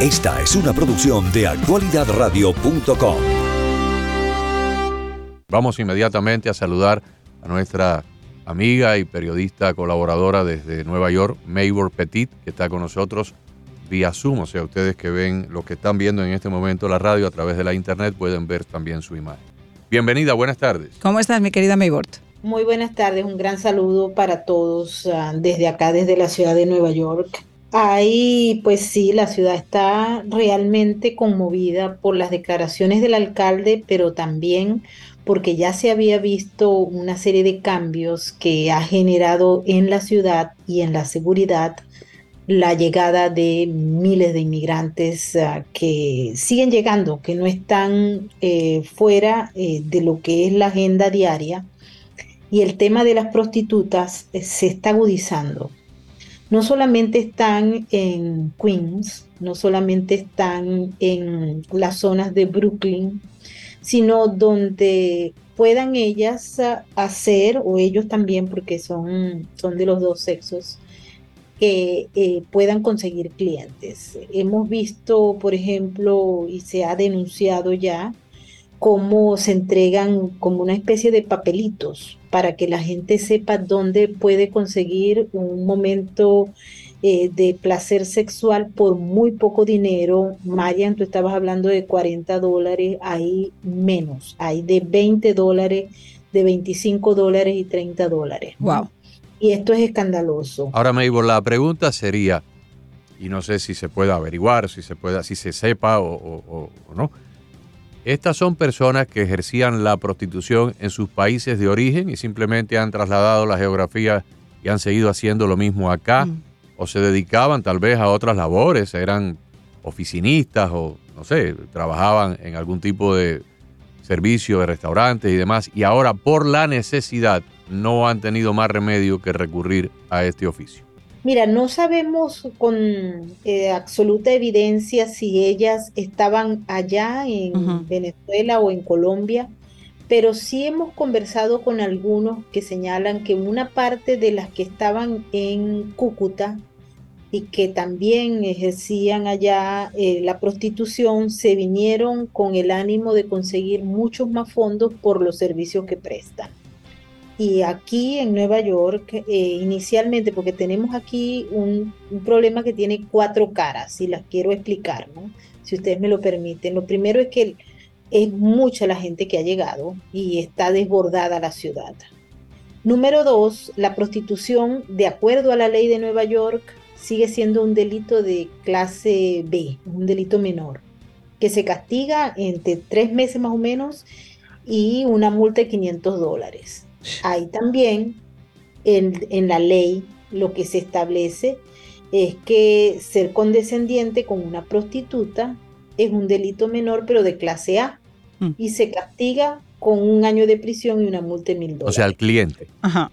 Esta es una producción de actualidadradio.com. Vamos inmediatamente a saludar a nuestra amiga y periodista colaboradora desde Nueva York, Maybor Petit, que está con nosotros vía Zoom. O sea, ustedes que ven, los que están viendo en este momento la radio a través de la internet, pueden ver también su imagen. Bienvenida, buenas tardes. ¿Cómo estás, mi querida Maybor? Muy buenas tardes, un gran saludo para todos ah, desde acá, desde la ciudad de Nueva York. Ahí, pues sí, la ciudad está realmente conmovida por las declaraciones del alcalde, pero también porque ya se había visto una serie de cambios que ha generado en la ciudad y en la seguridad la llegada de miles de inmigrantes ah, que siguen llegando, que no están eh, fuera eh, de lo que es la agenda diaria. Y el tema de las prostitutas eh, se está agudizando. No solamente están en Queens, no solamente están en las zonas de Brooklyn, sino donde puedan ellas ah, hacer, o ellos también, porque son, son de los dos sexos, que eh, puedan conseguir clientes. Hemos visto, por ejemplo, y se ha denunciado ya, cómo se entregan como una especie de papelitos para que la gente sepa dónde puede conseguir un momento eh, de placer sexual por muy poco dinero. Marian, tú estabas hablando de 40 dólares, hay menos, hay de 20 dólares, de 25 dólares y 30 dólares. Wow. Y esto es escandaloso. Ahora, Maybor, la pregunta sería, y no sé si se puede averiguar, si se pueda, si se sepa o, o no. Estas son personas que ejercían la prostitución en sus países de origen y simplemente han trasladado la geografía y han seguido haciendo lo mismo acá. Mm o se dedicaban tal vez a otras labores, eran oficinistas o no sé, trabajaban en algún tipo de servicio de restaurantes y demás, y ahora por la necesidad no han tenido más remedio que recurrir a este oficio. Mira, no sabemos con eh, absoluta evidencia si ellas estaban allá en Venezuela o en Colombia, pero sí hemos conversado con algunos que señalan que una parte de las que estaban en Cúcuta y que también ejercían allá eh, la prostitución se vinieron con el ánimo de conseguir muchos más fondos por los servicios que prestan. Y aquí en Nueva York, eh, inicialmente, porque tenemos aquí un, un, problema que tiene cuatro caras y las quiero explicar, ¿no? si ustedes me lo permiten. Lo primero es que es mucha la gente que ha llegado y está desbordada la ciudad. Número dos, la prostitución, de acuerdo a la ley de Nueva York, sigue siendo un delito de clase B, un delito menor, que se castiga entre tres meses más o menos y una multa de 500 dólares. Hay también en, en la ley lo que se establece es que ser condescendiente con una prostituta es un delito menor, pero de clase A, mm. y se castiga con un año de prisión y una multa de mil dólares. O sea, el cliente. Ajá.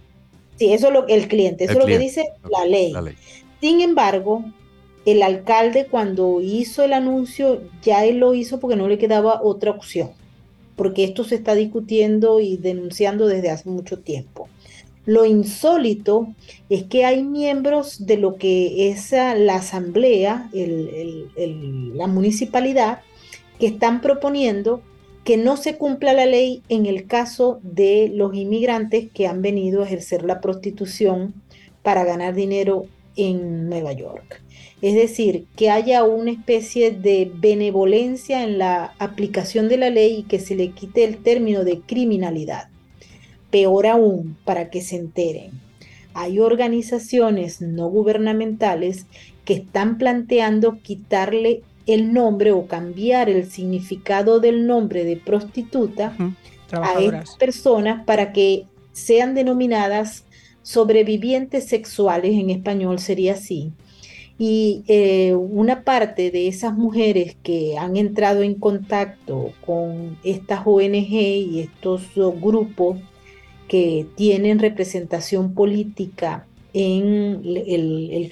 Sí, eso es lo, el cliente, eso es lo que dice la ley. Sin embargo, el alcalde cuando hizo el anuncio, ya él lo hizo porque no le quedaba otra opción, porque esto se está discutiendo y denunciando desde hace mucho tiempo. Lo insólito es que hay miembros de lo que es la asamblea, la municipalidad, que están proponiendo que no se cumpla la ley en el caso de los inmigrantes que han venido a ejercer la prostitución para ganar dinero en Nueva York. Es decir, que haya una especie de benevolencia en la aplicación de la ley y que se le quite el término de criminalidad. Peor aún, para que se enteren, hay organizaciones no gubernamentales que están planteando quitarle el nombre o cambiar el significado del nombre de prostituta a estas personas para que sean denominadas sobrevivientes sexuales, en español sería así. Y eh, una parte de esas mujeres que han entrado en contacto con estas ONG y estos grupos que tienen representación política en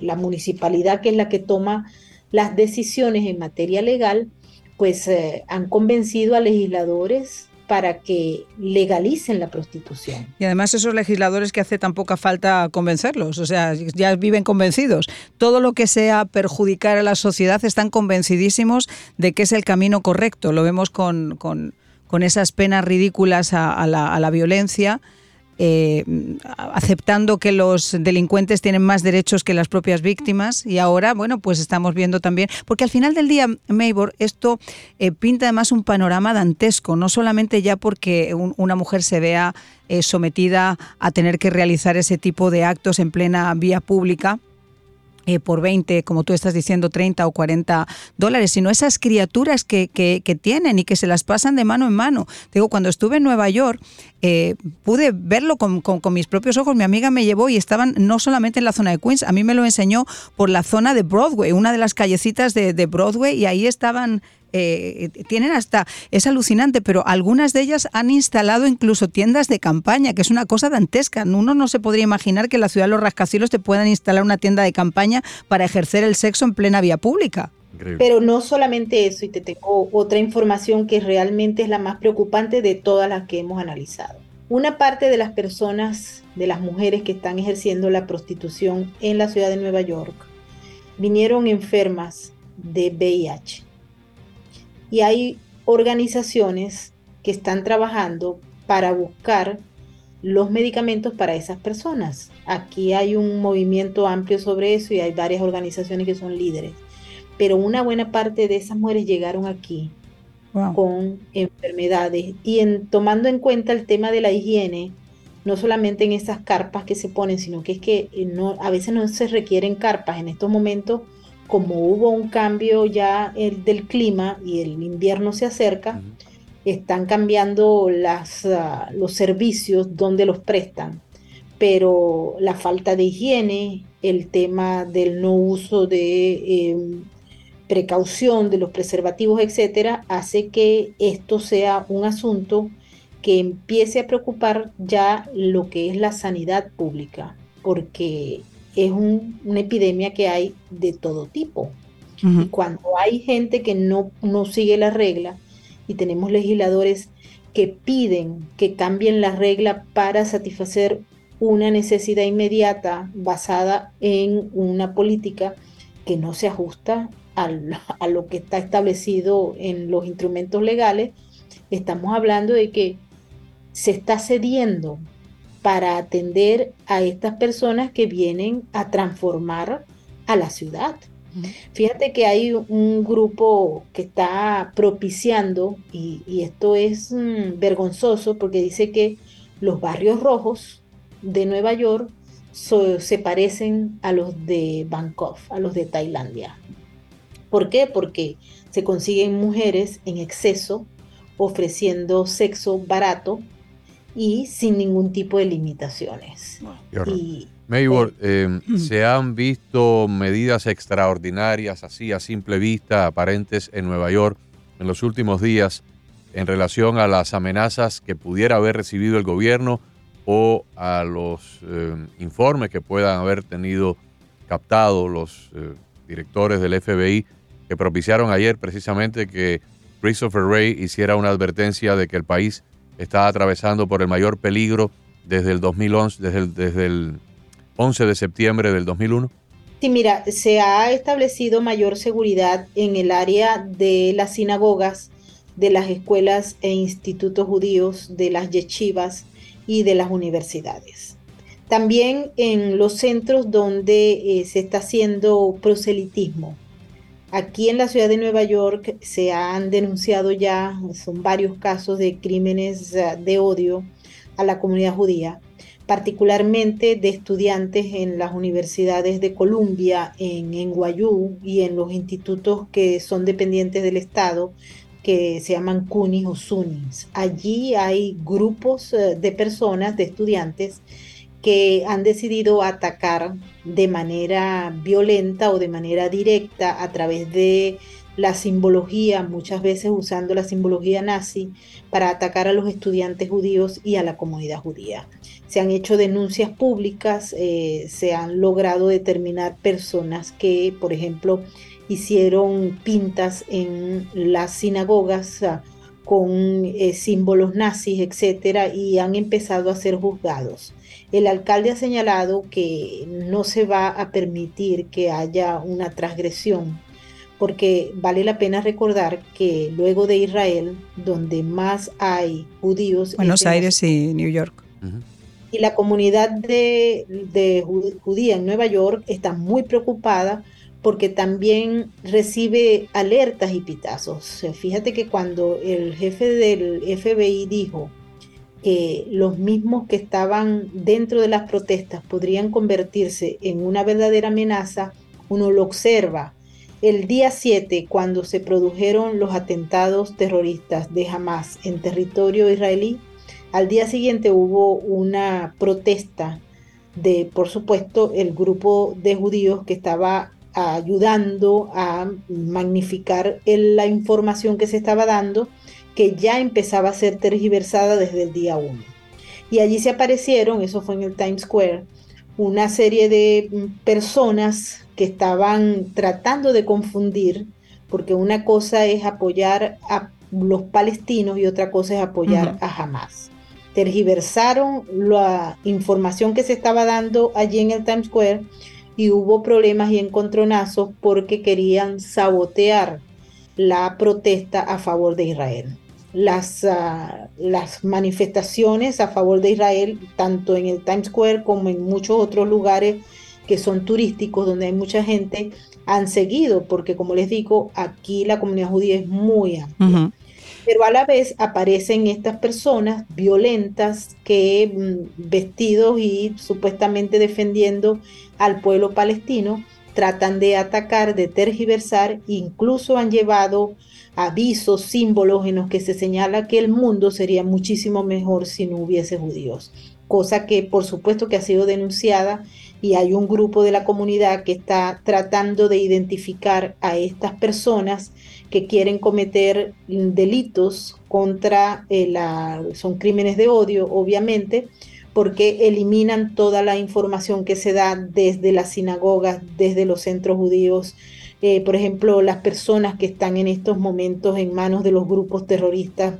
la municipalidad, que es la que toma las decisiones en materia legal, pues eh, han convencido a legisladores para que legalicen la prostitución. Y además esos legisladores que hace tan poca falta convencerlos, o sea, ya viven convencidos. Todo lo que sea perjudicar a la sociedad están convencidísimos de que es el camino correcto. Lo vemos con, con, esas penas ridículas a, la, a la violencia eh, aceptando que los delincuentes tienen más derechos que las propias víctimas. Y ahora, bueno, pues estamos viendo también, porque al final del día, Maybor, esto eh, pinta además un panorama dantesco, no solamente ya porque una mujer se vea eh, sometida a tener que realizar ese tipo de actos en plena vía pública, eh, por 20, como tú estás diciendo, 30 o 40 dólares, sino esas criaturas que, que, tienen y que se las pasan de mano en mano. Digo, cuando estuve en Nueva York, eh, pude verlo con, con, mis propios ojos. Mi amiga me llevó y estaban no solamente en la zona de Queens, a mí me lo enseñó por la zona de Broadway, una de las callecitas de, de Broadway, y ahí estaban eh, tienen hasta, es alucinante, pero algunas de ellas han instalado incluso tiendas de campaña, que es una cosa dantesca. Uno no se podría imaginar que en la ciudad de los rascacielos te puedan instalar una tienda de campaña para ejercer el sexo en plena vía pública. Pero no solamente eso, y te tengo otra información que realmente es la más preocupante de todas las que hemos analizado. Una parte de las personas, de las mujeres que están ejerciendo la prostitución en la ciudad de Nueva York, vinieron enfermas de VIH y hay organizaciones que están trabajando para buscar los medicamentos para esas personas. Aquí hay un movimiento amplio sobre eso y hay varias organizaciones que son líderes. Pero una buena parte de esas mujeres llegaron aquí con enfermedades y en, tomando en cuenta el tema de la higiene, no solamente en esas carpas que se ponen, sino que es que eh, no, a veces no se requieren carpas. En estos momentos como hubo un cambio ya el, del clima y el invierno se acerca, están cambiando las, ah, los servicios donde los prestan. Pero la falta de higiene, el tema del no uso de em, precaución de los preservativos, etcétera, hace que esto sea un asunto que empiece a preocupar ya lo que es la sanidad pública, porque es una epidemia que hay de todo tipo. Y cuando hay gente que no, no sigue la regla y tenemos legisladores que piden que cambien la regla para satisfacer una necesidad inmediata basada en una política que no se ajusta a lo que está establecido en los instrumentos legales, estamos hablando de que se está cediendo para atender a estas personas que vienen a transformar a la ciudad. Fíjate que hay un grupo que está propiciando, y, esto es mm, vergonzoso porque dice que los barrios rojos de Nueva York se parecen a los de Bangkok, a los de Tailandia. ¿Por qué? Porque se consiguen mujeres en exceso ofreciendo sexo barato y sin ningún tipo de limitaciones. Y, Maybor, eh, se han visto medidas extraordinarias, así a simple vista, aparentes en Nueva York en los últimos días en relación a las amenazas que pudiera haber recibido el gobierno o a los eh, informes que puedan haber tenido captado los eh, directores del FBI que propiciaron ayer precisamente que Christopher Wray hiciera una advertencia de que el país está atravesando por el mayor peligro desde el 2011, desde el, desde el 11 de septiembre del 2001? Sí, mira, se ha establecido mayor seguridad en el área de las sinagogas, de las escuelas e institutos judíos, de las yeshivas y de las universidades. También en los centros donde eh, se está haciendo proselitismo, Aquí en la ciudad de Nueva York se han denunciado ya, son varios casos de crímenes de odio a la comunidad judía, particularmente de estudiantes en las universidades de Columbia, en NYU y en los institutos que son dependientes del Estado, que se llaman CUNYs o SUNYs. Allí hay grupos eh, de personas, de estudiantes, que han decidido atacar de manera violenta o de manera directa a través de la simbología, muchas veces usando la simbología nazi, para atacar a los estudiantes judíos y a la comunidad judía. Se han hecho denuncias públicas, eh, se han logrado determinar personas que, por ejemplo, hicieron pintas en las sinagogas con eh, símbolos nazis, etcétera, y han empezado a ser juzgados. El alcalde ha señalado que no se va a permitir que haya una transgresión, porque vale la pena recordar que luego de Israel, donde más hay judíos... Buenos Aires y New York. Y la comunidad de, de judía en Nueva York está muy preocupada porque también recibe alertas y pitazos. Fíjate que cuando el jefe del FBI dijo los mismos que estaban dentro de las protestas podrían convertirse en una verdadera amenaza, uno lo observa. El día 7, cuando se produjeron los atentados terroristas de Hamas en territorio israelí, al día siguiente hubo una protesta de, por supuesto, el grupo de judíos que estaba ayudando a magnificar la información que se estaba dando, que ya empezaba a ser tergiversada desde el día 1. Y allí se aparecieron, eso fue en el Times Square, una serie de mm, personas que estaban tratando de confundir, porque una cosa es apoyar a los palestinos y otra cosa es apoyar a Hamas. Tergiversaron la información que se estaba dando allí en el Times Square y hubo problemas y encontronazos porque querían sabotear la protesta a favor de Israel. Las, ah, las manifestaciones a favor de Israel, tanto en el Times Square como en muchos otros lugares que son turísticos, donde hay mucha gente, han seguido, porque como les digo, aquí la comunidad judía es muy amplia. Pero a la vez aparecen estas personas violentas que mm, vestidos y supuestamente defendiendo al pueblo palestino tratan de atacar, de tergiversar, incluso han llevado avisos, símbolos en los que se señala que el mundo sería muchísimo mejor si no hubiese judíos, cosa que por supuesto que ha sido denunciada y hay un grupo de la comunidad que está tratando de identificar a estas personas que quieren cometer delitos contra eh, la, son crímenes de odio, obviamente, porque eliminan toda la información que se da desde las sinagogas, desde los centros judíos. Eh, por ejemplo, las personas que están en estos momentos en manos de los grupos terroristas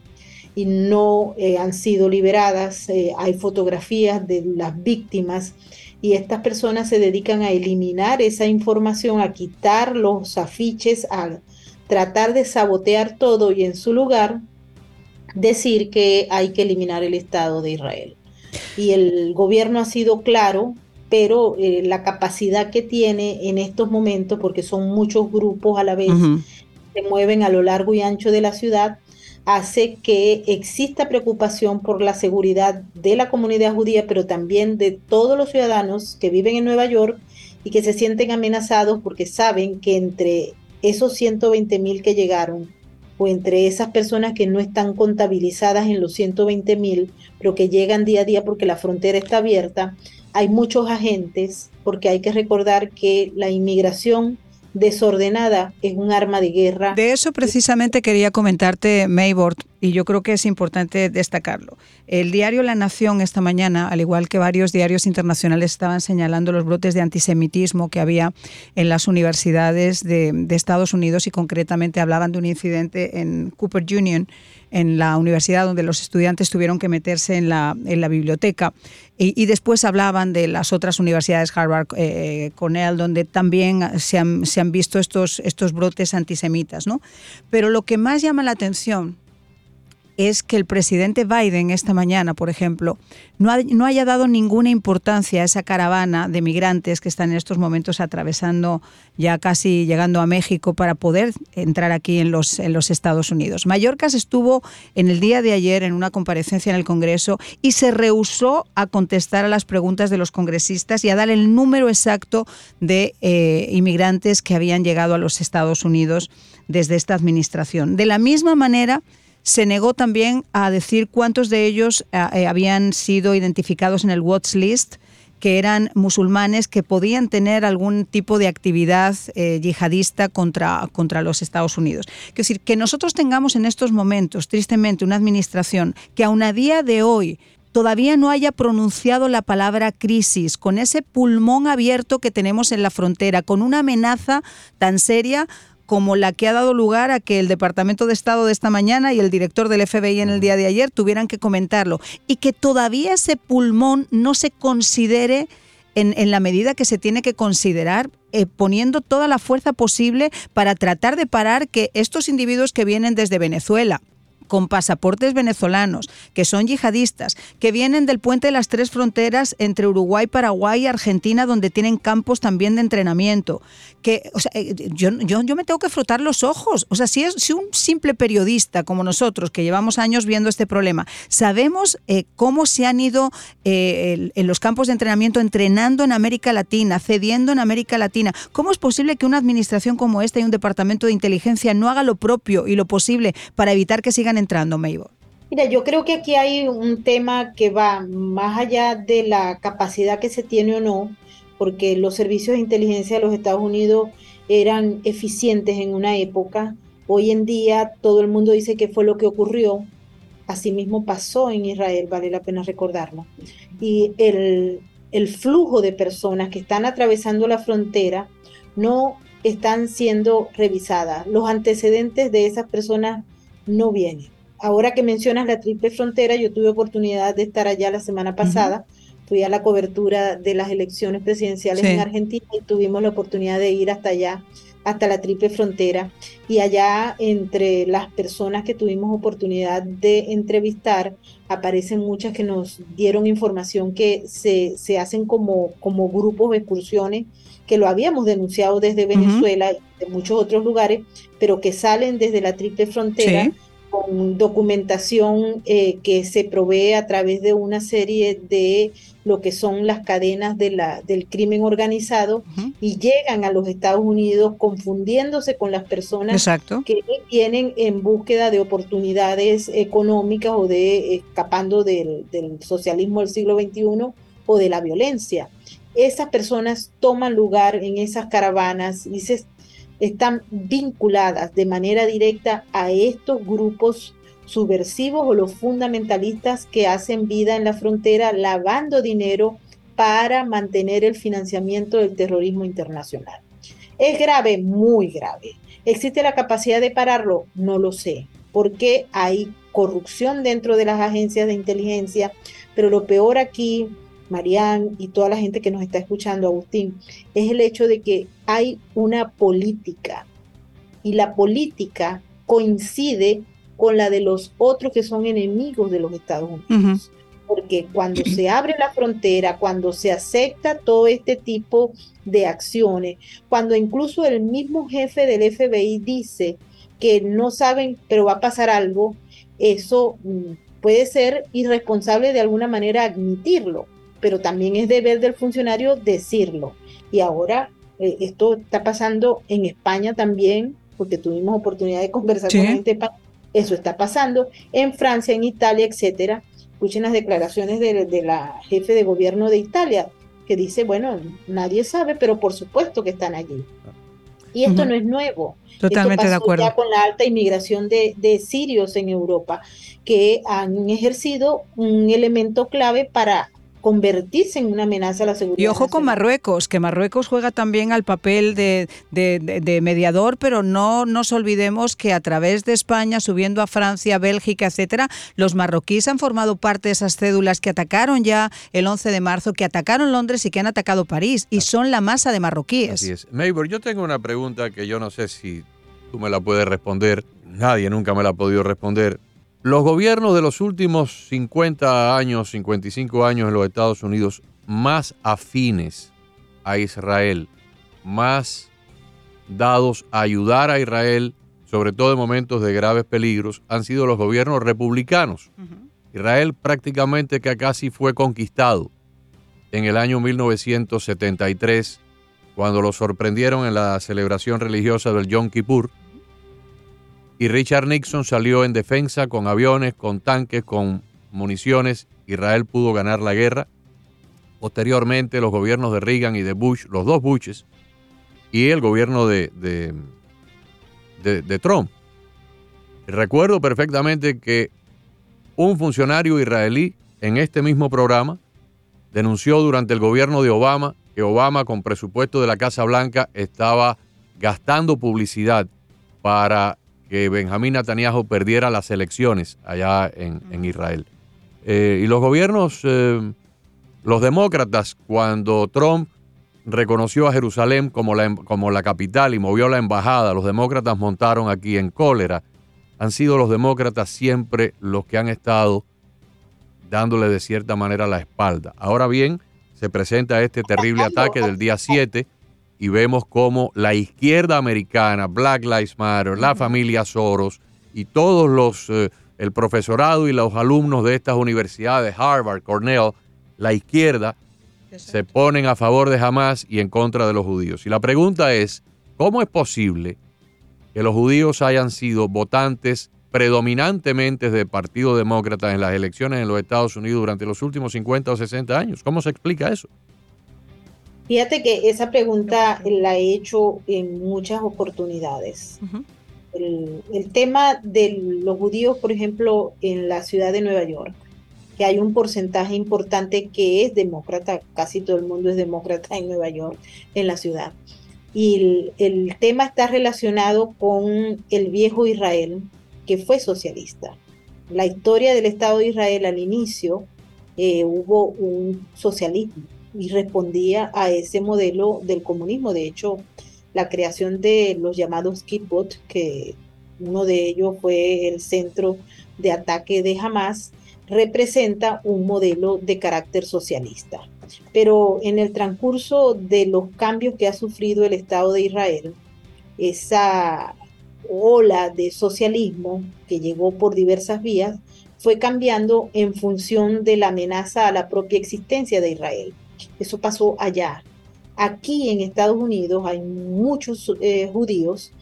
y no eh, han sido liberadas. hay fotografías de las víctimas y estas personas se dedican a eliminar esa información, a quitar los afiches, a tratar de sabotear todo y en su lugar decir que hay que eliminar el Estado de Israel. Y el gobierno ha sido claro, pero eh, la capacidad que tiene en estos momentos, porque son muchos grupos a la vez, que se mueven a lo largo y ancho de la ciudad, hace que exista preocupación por la seguridad de la comunidad judía, pero también de todos los ciudadanos que viven en Nueva York y que se sienten amenazados porque saben que entre esos 120 mil que llegaron o entre esas personas que no están contabilizadas en los 120 mil, pero que llegan día a día porque la frontera está abierta, hay muchos agentes, porque hay que recordar que la inmigración desordenada es un arma de guerra. De eso precisamente quería comentarte, Maybord, y yo creo que es importante destacarlo. El diario La Nación esta mañana, al igual que varios diarios internacionales, estaban señalando los brotes de antisemitismo que había en las universidades de, Estados Unidos y concretamente hablaban de un incidente en Cooper Union, en la universidad donde los estudiantes tuvieron que meterse en la, biblioteca. Y, después hablaban de las otras universidades, Harvard, eh, Cornell, donde también se han, visto estos, brotes antisemitas. Pero lo que más llama la atención es que el presidente Biden esta mañana, por ejemplo, no, no, haya dado ninguna importancia a esa caravana de migrantes que están en estos momentos atravesando, ya casi llegando a México para poder entrar aquí en los, en los Estados Unidos. Mallorcas estuvo en el día de ayer en una comparecencia en el Congreso y se rehusó a contestar a las preguntas de los congresistas y a dar el número exacto de eh, inmigrantes que habían llegado a los Estados Unidos desde esta administración. De la misma manera, se negó también a decir cuántos de ellos eh, eh, habían sido identificados en el watch list que eran musulmanes que podían tener algún tipo de actividad eh, yihadista contra, contra los Estados Unidos. Es decir, que nosotros tengamos en estos momentos, tristemente, una administración que aún a día de hoy todavía no haya pronunciado la palabra crisis, con ese pulmón abierto que tenemos en la frontera, con una amenaza tan seria como la que ha dado lugar a que el Departamento de Estado de esta mañana y el director del FBI en el día de ayer tuvieran que comentarlo y que todavía ese pulmón no se considere en, en la medida que se tiene que considerar eh, poniendo toda la fuerza posible para tratar de parar que estos individuos que vienen desde Venezuela, con pasaportes venezolanos, que son yihadistas, que vienen del puente de las tres fronteras entre Uruguay, Paraguay y Argentina, donde tienen campos también de entrenamiento. Que, o sea, eh, yo, yo, yo, me tengo que frotar los ojos. O sea, si, es, si un simple periodista como nosotros, que llevamos años viendo este problema, sabemos eh, cómo se han ido eh, en los campos de entrenamiento entrenando en América Latina, cediendo en América Latina, ¿cómo es posible que una administración como esta y un departamento de inteligencia no haga lo propio y lo posible para evitar que sigan entrando, Maybor? Mira, yo creo que aquí hay un tema que va más allá de la capacidad que se tiene o no, porque los servicios de inteligencia de los Estados Unidos eran eficientes en una época. Hoy en día todo el mundo dice que fue lo que ocurrió. Asimismo pasó en Israel, vale la pena recordarlo. Y el, el flujo de personas que están atravesando la frontera no están siendo revisadas. Los antecedentes de esas personas no viene. Ahora que mencionas la triple frontera, yo tuve oportunidad de estar allá la semana pasada. Fui a la cobertura de las elecciones presidenciales en Argentina y tuvimos la oportunidad de ir hasta allá, hasta la triple frontera. Y allá, entre las personas que tuvimos oportunidad de entrevistar, aparecen muchas que nos dieron información que se, se hacen como, como grupos de excursiones que lo habíamos denunciado desde Venezuela y de muchos otros lugares, pero que salen desde la triple frontera con documentación eh, que se provee a través de una serie de lo que son las cadenas de la, del crimen organizado y llegan a los Estados Unidos confundiéndose con las personas que vienen en búsqueda de oportunidades económicas o de escapando del, del socialismo del siglo XXI o de la violencia esas personas toman lugar en esas caravanas y se, están vinculadas de manera directa a estos grupos subversivos o los fundamentalistas que hacen vida en la frontera lavando dinero para mantener el financiamiento del terrorismo internacional. ¿Es grave? Muy grave. ¿Existe la capacidad de pararlo? No lo sé, porque hay corrupción dentro de las agencias de inteligencia, pero lo peor aquí Marían y toda la gente que nos está escuchando, Agustín, es el hecho de que hay una política y la política coincide con la de los otros que son enemigos de los Estados Unidos. Porque cuando se abre la frontera, cuando se acepta todo este tipo de acciones, cuando incluso el mismo jefe del FBI dice que no saben, pero va a pasar algo, eso mm, puede ser irresponsable de alguna manera admitirlo pero también es deber del funcionario decirlo. Y ahora eh, esto está pasando en España también, porque tuvimos oportunidad de conversar con gente Eso está pasando en Francia, en Italia, etcétera. Escuchen las declaraciones de, la jefe de gobierno de Italia, que dice, bueno, nadie sabe, pero por supuesto que están allí. Y esto no es nuevo. Totalmente de acuerdo. Ya con la alta inmigración de, de, sirios en Europa, que han ejercido un elemento clave para convertirse en una amenaza a la seguridad. Y ojo con Marruecos, que Marruecos juega también al papel de, de, mediador, pero no nos olvidemos que a través de España, subiendo a Francia, Bélgica, etcétera, los marroquíes han formado parte de esas cédulas que atacaron ya el 11 de marzo, que atacaron Londres y que han atacado París, y son la masa de marroquíes. Así es. Maybor, yo tengo una pregunta que yo no sé si tú me la puedes responder, nadie nunca me la ha podido responder. Los gobiernos de los últimos 50 años, 55 años en los Estados Unidos, más afines a Israel, más dados a ayudar a Israel, sobre todo en momentos de graves peligros, han sido los gobiernos republicanos. Israel prácticamente que casi fue conquistado en el año 1973, cuando lo sorprendieron en la celebración religiosa del Yom Kippur y Richard Nixon salió en defensa con aviones, con tanques, con municiones. Israel pudo ganar la guerra. Posteriormente los gobiernos de Reagan y de Bush, los dos Bushes, y el gobierno de, de, de Trump. Recuerdo perfectamente que un funcionario israelí en este mismo programa denunció durante el gobierno de Obama que Obama con presupuesto de la Casa Blanca estaba gastando publicidad para que Benjamín Netanyahu perdiera las elecciones allá en, Israel. Eh, y los gobiernos, eh, los demócratas, cuando Trump reconoció a Jerusalén como la, como la capital y movió la embajada, los demócratas montaron aquí en cólera. Han sido los demócratas siempre los que han estado dándole de cierta manera la espalda. Ahora bien, se presenta este terrible ataque del día 7 y vemos cómo la izquierda americana, Black Lives Matter, la familia Soros y todos los, eh, el profesorado y los alumnos de estas universidades, Harvard, Cornell, la izquierda, se ponen a favor de Hamas y en contra de los judíos. Y la pregunta es, ¿cómo es posible que los judíos hayan sido votantes predominantemente del Partido Demócrata en las elecciones en los Estados Unidos durante los últimos 50 o 60 años. ¿Cómo se explica eso? Fíjate que esa pregunta la he hecho en muchas oportunidades. el, el, tema de los judíos, por ejemplo, en la ciudad de Nueva York, que hay un porcentaje importante que es demócrata, casi todo el mundo es demócrata en Nueva York, en la ciudad. Y el, el tema está relacionado con el viejo Israel, que fue socialista. La historia del Estado de Israel al inicio eh, hubo un socialismo y respondía a ese modelo del comunismo. De hecho, la creación de los llamados kibbutz, que uno de ellos fue el centro de ataque de Hamas, representa un modelo de carácter socialista. Pero en el transcurso de los cambios que ha sufrido el Estado de Israel, esa ola de socialismo que llegó por diversas vías fue cambiando en función de la amenaza a la propia existencia de Israel. Eso pasó allá. Aquí en Estados Unidos hay muchos eh, judíos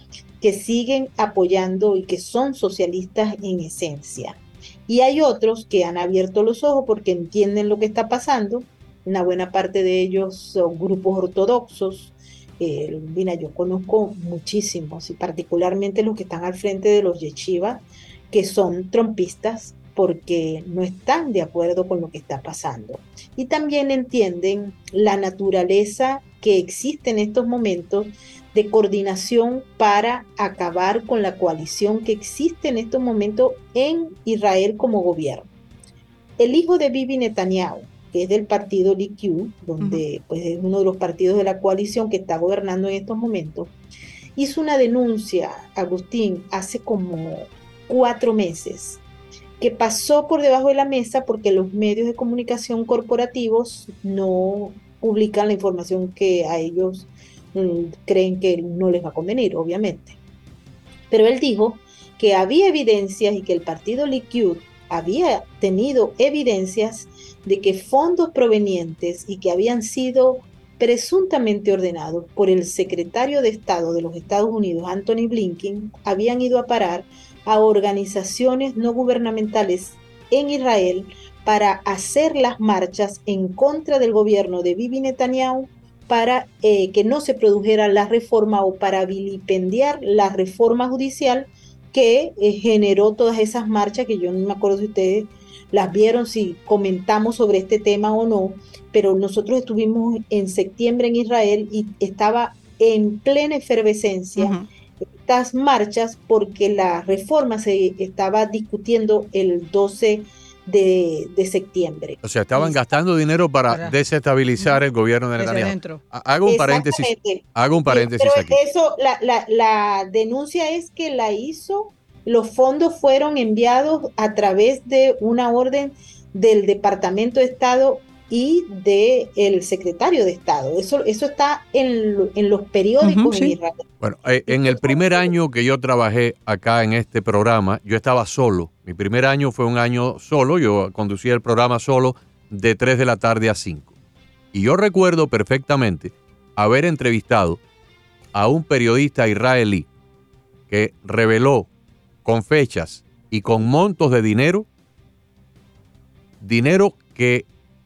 que siguen apoyando y que son socialistas en esencia. Y hay otros que han abierto los ojos porque entienden lo que está pasando. Una buena parte de ellos son grupos ortodoxos, eh, mira, yo conozco muchísimos y particularmente los que están al frente de los yeshiva, que son trompistas porque no están de acuerdo con lo que está pasando. Y también entienden la naturaleza que existe en estos momentos de coordinación para acabar con la coalición que existe en estos momentos en Israel como gobierno. El hijo de Bibi Netanyahu, que es del partido Likud, donde pues, es uno de los partidos de la coalición que está gobernando en estos momentos, hizo una denuncia, Agustín, hace como cuatro meses, que pasó por debajo de la mesa porque los medios de comunicación corporativos no publican la información que a ellos mm, creen que no les va a convenir, obviamente. Pero él dijo que había evidencias y que el partido Likud había tenido evidencias de que fondos provenientes y que habían sido presuntamente ordenados por el secretario de Estado de los Estados Unidos, Anthony Blinken, habían ido a parar a organizaciones no gubernamentales en Israel para hacer las marchas en contra del gobierno de Bibi Netanyahu para eh, que no se produjera la reforma o para vilipendiar la reforma judicial que eh, generó todas esas marchas que yo no me acuerdo si ustedes las vieron, si comentamos sobre este tema o no, pero nosotros estuvimos en septiembre en Israel y estaba en plena efervescencia estas marchas porque la reforma se estaba discutiendo el 12 de, septiembre. O sea, estaban gastando dinero para, desestabilizar el gobierno de Netanyahu. Hago un paréntesis. Hago un paréntesis aquí. Eso, la, la, la denuncia es que la hizo los fondos fueron enviados a través de una orden del Departamento de Estado y del el secretario de Estado. Eso, eso está en, los periódicos en Israel. Bueno, eh, en el primer año que yo trabajé acá en este programa, yo estaba solo. Mi primer año fue un año solo, yo conducía el programa solo de 3 de la tarde a 5. Y yo recuerdo perfectamente haber entrevistado a un periodista israelí que reveló con fechas y con montos de dinero, dinero que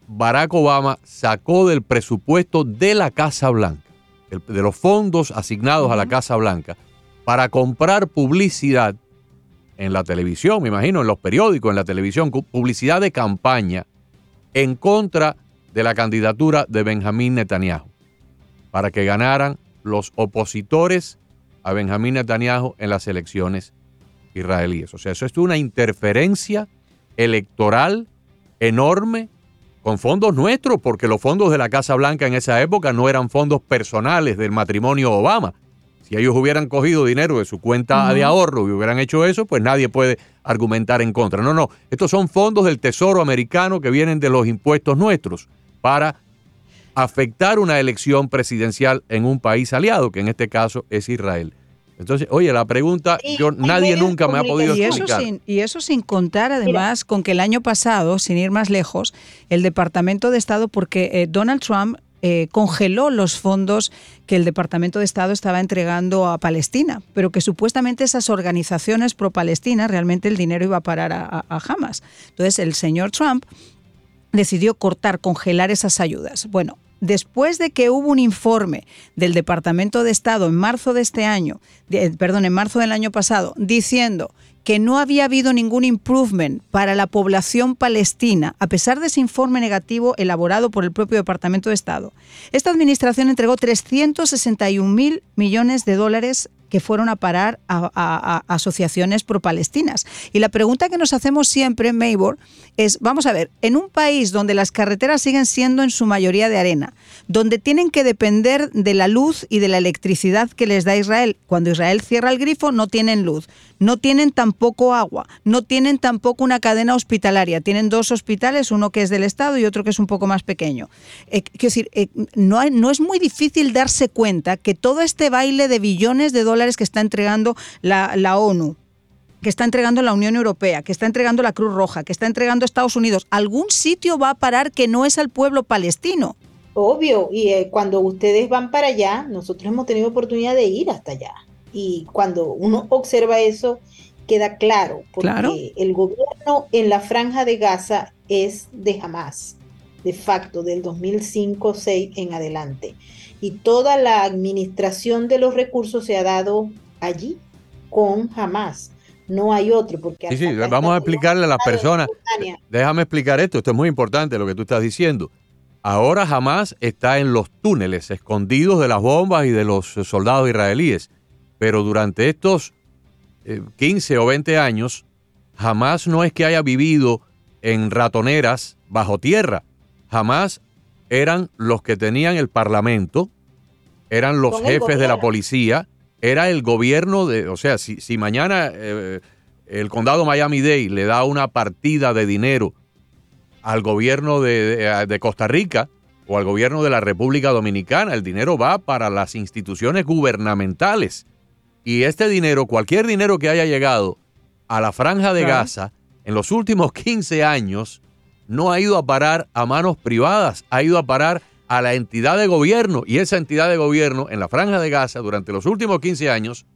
Barack Obama sacó del presupuesto de la Casa Blanca, de los fondos asignados a la Casa Blanca, para comprar publicidad en la televisión, me imagino, en los periódicos, en la televisión, publicidad de campaña en contra de la candidatura de Benjamín Netanyahu, para que ganaran los opositores a Benjamín Netanyahu en las elecciones israelíes. O sea, eso es una interferencia electoral enorme con fondos nuestros, porque los fondos de la Casa Blanca en esa época no eran fondos personales del matrimonio Obama. Si ellos hubieran cogido dinero de su cuenta de ahorro y hubieran hecho eso, pues nadie puede argumentar en contra. No, no, estos son fondos del Tesoro americano que vienen de los impuestos nuestros para afectar una elección presidencial en un país aliado, que en este caso es Israel. Entonces, oye, la pregunta, yo nadie nunca me ha podido explicar. Y eso sin, y eso sin contar además con que el año pasado, sin ir más lejos, el Departamento de Estado, porque eh, Donald Trump eh, congeló los fondos que el Departamento de Estado estaba entregando a Palestina, pero que supuestamente esas organizaciones pro-palestinas realmente el dinero iba a parar a, a Hamas. Entonces el señor Trump decidió cortar, congelar esas ayudas. Bueno, después de que hubo un informe del Departamento de Estado en marzo de este año, perdón, en marzo del año pasado, diciendo que no había habido ningún improvement para la población palestina, a pesar de ese informe negativo elaborado por el propio Departamento de Estado. Esta administración entregó 361 mil millones de dólares que fueron a parar a, asociaciones pro-palestinas. Y la pregunta que nos hacemos siempre, Maybor, es, vamos a ver, en un país donde las carreteras siguen siendo en su mayoría de arena, donde tienen que depender de la luz y de la electricidad que les da Israel, cuando Israel cierra el grifo no tienen luz, no tienen tampoco agua, no tienen tampoco una cadena hospitalaria, tienen dos hospitales, uno que es del Estado y otro que es un poco más pequeño. Eh, quiero decir, eh, no, es muy difícil darse cuenta que todo este baile de billones de dólares que está entregando la, la ONU, que está entregando la Unión Europea, que está entregando la Cruz Roja, que está entregando Estados Unidos, algún sitio va a parar que no es al pueblo palestino. Obvio, y eh, cuando ustedes van para allá, nosotros hemos tenido oportunidad de ir hasta allá. Y cuando uno observa eso, queda claro, porque el gobierno en la franja de Gaza es de Hamas, de facto, del 2005-6 en adelante y toda la administración de los recursos se ha dado allí con jamás. No hay otro. Porque sí, sí, vamos a explicarle a las personas. Déjame explicar esto, esto es muy importante lo que tú estás diciendo. Ahora jamás está en los túneles, escondidos de las bombas y de los soldados israelíes. Pero durante estos 15 eh, o 20 años, jamás no es que haya vivido en ratoneras bajo tierra. Jamás eran los que tenían el parlamento, eran los jefes de la policía, era el gobierno de, o sea, si, si mañana eh, el condado Miami-Dade le da una partida de dinero al gobierno de, de, Costa Rica o al gobierno de la República Dominicana, el dinero va para las instituciones gubernamentales. Y este dinero, cualquier dinero que haya llegado a la franja de Gaza en los últimos 15 años, no ha ido a parar a manos privadas, ha ido a parar a la entidad de gobierno. Y esa entidad de gobierno en la franja de Gaza durante los últimos 15 años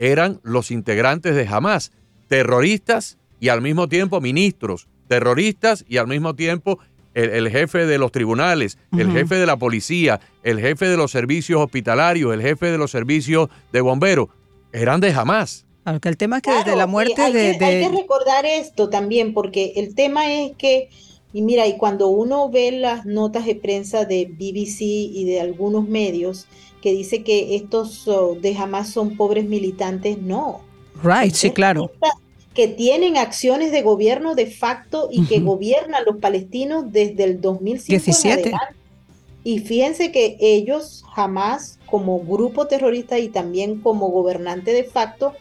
eran los integrantes de Hamas, terroristas y al mismo tiempo ministros, terroristas y al mismo tiempo el, jefe de los tribunales, el jefe de la policía, el jefe de los servicios hospitalarios, el jefe de los servicios de bomberos, eran de Hamas. Aunque el tema es que desde la muerte de, Hay que recordar esto también, porque el tema es que y mira, y cuando uno ve las notas de prensa de BBC y de algunos medios que dice que estos oh, de Hamas son pobres militantes, no. Right, sí, claro. Que tienen acciones de gobierno de facto y que gobiernan los palestinos desde el 2017. Y fíjense que ellos jamás, como grupo terrorista y también como gobernante de facto,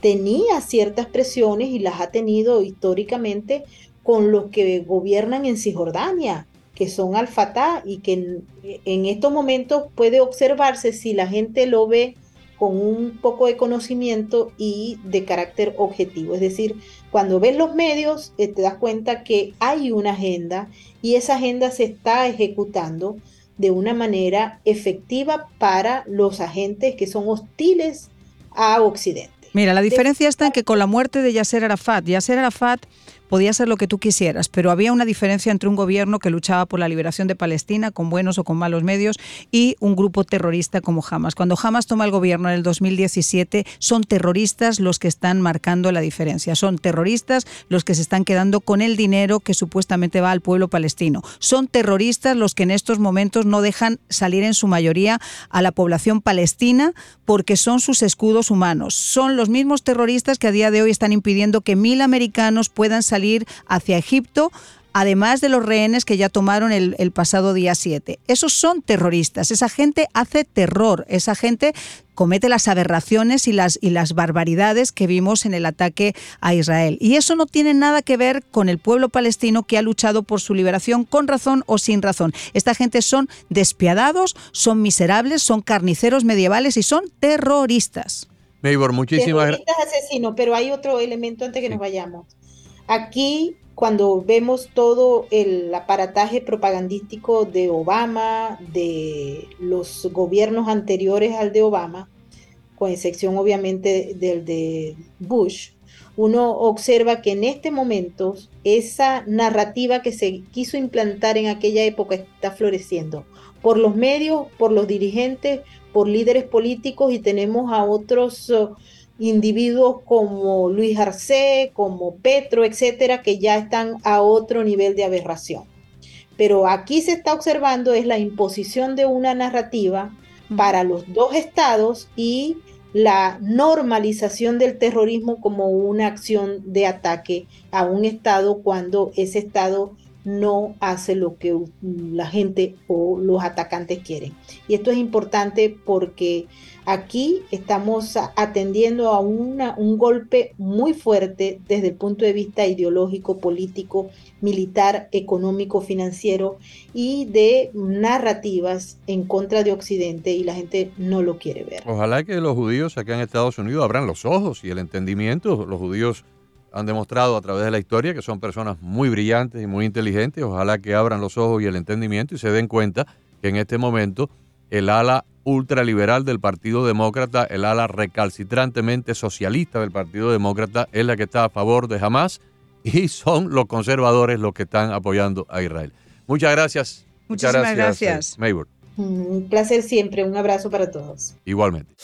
tenía ciertas presiones y las ha tenido históricamente con los que gobiernan en Cisjordania, que son al-Fatah y que en, estos momentos puede observarse si la gente lo ve con un poco de conocimiento y de carácter objetivo. Es decir, cuando ves los medios eh, te das cuenta que hay una agenda y esa agenda se está ejecutando de una manera efectiva para los agentes que son hostiles a Occidente. Mira, la diferencia está en que con la muerte de Yasser Arafat, Yasser Arafat podía ser lo que tú quisieras, pero había una diferencia entre un gobierno que luchaba por la liberación de Palestina con buenos o con malos medios y un grupo terrorista como Hamas. Cuando Hamas toma el gobierno en el 2017, son terroristas los que están marcando la diferencia. Son terroristas los que se están quedando con el dinero que supuestamente va al pueblo palestino. Son terroristas los que en estos momentos no dejan salir en su mayoría a la población palestina porque son sus escudos humanos. Son los mismos terroristas que a día de hoy están impidiendo que mil americanos puedan salir hacia Egipto además de los rehenes que ya tomaron el, pasado día 7. Esos son terroristas, esa gente hace terror, esa gente comete las aberraciones y las, y las barbaridades que vimos en el ataque a Israel. Y eso no tiene nada que ver con el pueblo palestino que ha luchado por su liberación con razón o sin razón. Esta gente son despiadados, son miserables, son carniceros medievales y son terroristas. Maybor, muchísimas gracias. asesino, pero hay otro elemento antes que nos vayamos. Aquí cuando vemos todo el aparataje propagandístico de Obama, de los gobiernos anteriores al de Obama, con excepción obviamente del de Bush, uno observa que en este momento esa narrativa que se quiso implantar en aquella época está floreciendo. Por los medios, por los dirigentes, por líderes políticos y tenemos a otros individuos como Luis Arce, como Petro, etcétera, que ya están a otro nivel de aberración. Pero aquí se está observando es la imposición de una narrativa para los dos estados y la normalización del terrorismo como una acción de ataque a un estado cuando ese estado no hace lo que la gente o los atacantes quieren. Y esto es importante porque Aquí estamos atendiendo a una, un golpe muy fuerte desde el punto de vista ideológico, político, militar, económico, financiero y de narrativas en contra de Occidente y la gente no lo quiere ver. Ojalá que los judíos acá en Estados Unidos abran los ojos y el entendimiento. Los judíos han demostrado a través de la historia que son personas muy brillantes y muy inteligentes. Ojalá que abran los ojos y el entendimiento y se den cuenta que en este momento el ala ultraliberal del Partido Demócrata, el ala recalcitrantemente socialista del Partido Demócrata, es la que está a favor de Hamas y son los conservadores los que están apoyando a Israel. Muchas gracias. Muchas gracias, gracias. Eh, Un placer siempre. Un abrazo para todos. Igualmente.